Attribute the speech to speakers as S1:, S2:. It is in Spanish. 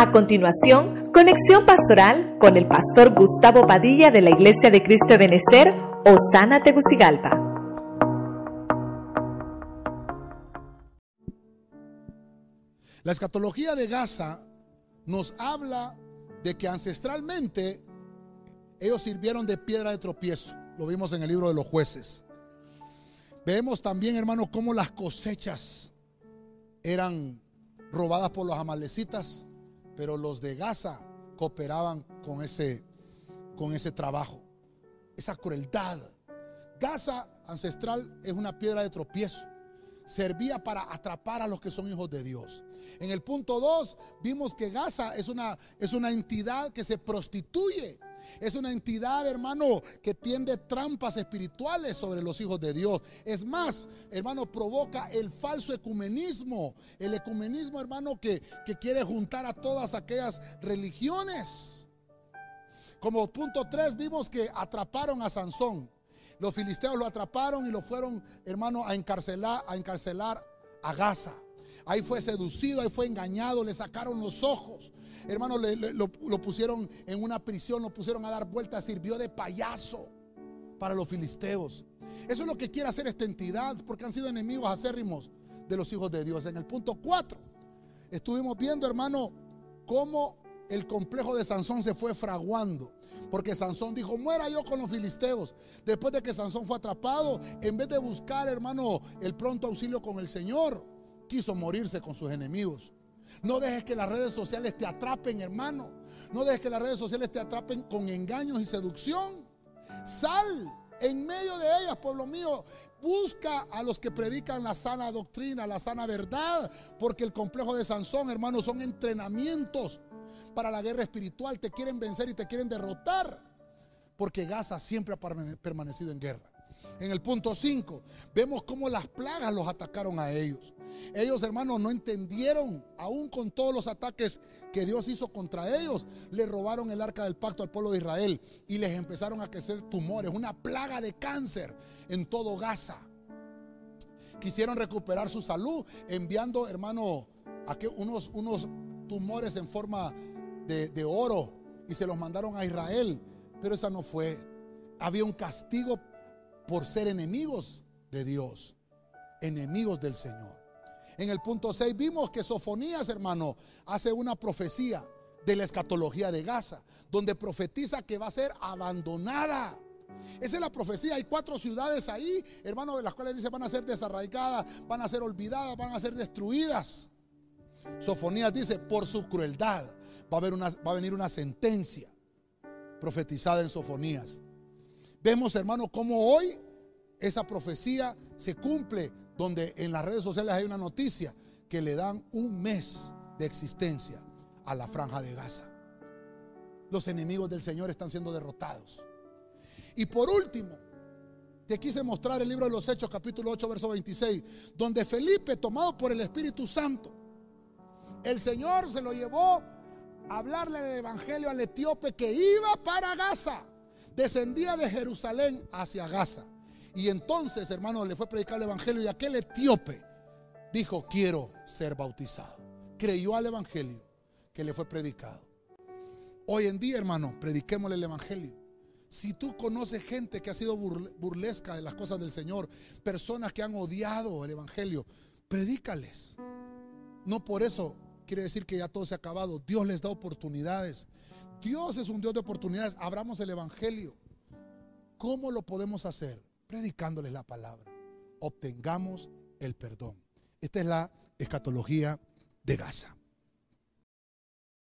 S1: A continuación, conexión pastoral con el pastor Gustavo Padilla de la Iglesia de Cristo de Benecer, Osana Tegucigalpa.
S2: La escatología de Gaza nos habla de que ancestralmente ellos sirvieron de piedra de tropiezo. Lo vimos en el libro de los jueces. Vemos también, hermanos, cómo las cosechas eran robadas por los amalecitas, pero los de Gaza cooperaban con ese, con ese trabajo, esa crueldad. Gaza ancestral es una piedra de tropiezo. Servía para atrapar a los que son hijos de Dios. En el punto 2 vimos que Gaza es una, es una entidad que se prostituye es una entidad, hermano, que tiende trampas espirituales sobre los hijos de Dios. Es más, hermano, provoca el falso ecumenismo. El ecumenismo, hermano, que, que quiere juntar a todas aquellas religiones. Como punto 3 vimos que atraparon a Sansón. Los filisteos lo atraparon y lo fueron, hermano, a encarcelar, a encarcelar a Gaza. Ahí fue seducido, ahí fue engañado, le sacaron los ojos. Hermano, lo, pusieron en una prisión, lo pusieron a dar vueltas, sirvió de payaso para los filisteos. Eso es lo que quiere hacer esta entidad, porque han sido enemigos acérrimos de los hijos de Dios. En el punto 4, estuvimos viendo, hermano, cómo el complejo de Sansón se fue fraguando. Porque Sansón dijo, muera yo con los filisteos. Después de que Sansón fue atrapado, en vez de buscar, hermano, el pronto auxilio con el Señor, quiso morirse con sus enemigos. No dejes que las redes sociales te atrapen, hermano. No dejes que las redes sociales te atrapen con engaños y seducción. Sal en medio de ellas, pueblo mío. Busca a los que predican la sana doctrina, la sana verdad. Porque el complejo de Sansón, hermano, son entrenamientos para la guerra espiritual. Te quieren vencer y te quieren derrotar. Porque Gaza siempre ha permanecido en guerra. En el punto 5, vemos cómo las plagas los atacaron a ellos. Ellos, hermanos, no entendieron, aún con todos los ataques que Dios hizo contra ellos, le robaron el arca del pacto al pueblo de Israel y les empezaron a crecer tumores, una plaga de cáncer en todo Gaza. Quisieron recuperar su salud enviando, hermano, unos, unos tumores en forma de, oro y se los mandaron a Israel, pero esa no fue. Había un castigo por ser enemigos de Dios, enemigos del Señor. En el punto 6 vimos que Sofonías, hermano, hace una profecía de la escatología de Gaza, donde profetiza que va a ser abandonada. Esa es la profecía. Hay cuatro ciudades ahí, hermano, de las cuales dice van a ser desarraigadas, van a ser olvidadas, van a ser destruidas. Sofonías dice, por su crueldad va a, una, va a venir una sentencia profetizada en Sofonías. Vemos, hermano, cómo hoy esa profecía se cumple, donde en las redes sociales hay una noticia que le dan un mes de existencia a la franja de Gaza. Los enemigos del Señor están siendo derrotados. Y por último, te quise mostrar el libro de los Hechos, capítulo 8, verso 26, donde Felipe, tomado por el Espíritu Santo, el Señor se lo llevó hablarle del Evangelio al etíope que iba para Gaza descendía de Jerusalén hacia Gaza. Y entonces, hermano, le fue predicar el Evangelio y aquel etíope dijo, quiero ser bautizado. Creyó al Evangelio que le fue predicado. Hoy en día, hermano, prediquémosle el Evangelio. Si tú conoces gente que ha sido burlesca de las cosas del Señor, personas que han odiado el Evangelio, predícales. No por eso quiere decir que ya todo se ha acabado. Dios les da oportunidades. Dios es un Dios de oportunidades. Abramos el Evangelio. ¿Cómo lo podemos hacer? Predicándoles la palabra. Obtengamos el perdón. Esta es la escatología de Gaza.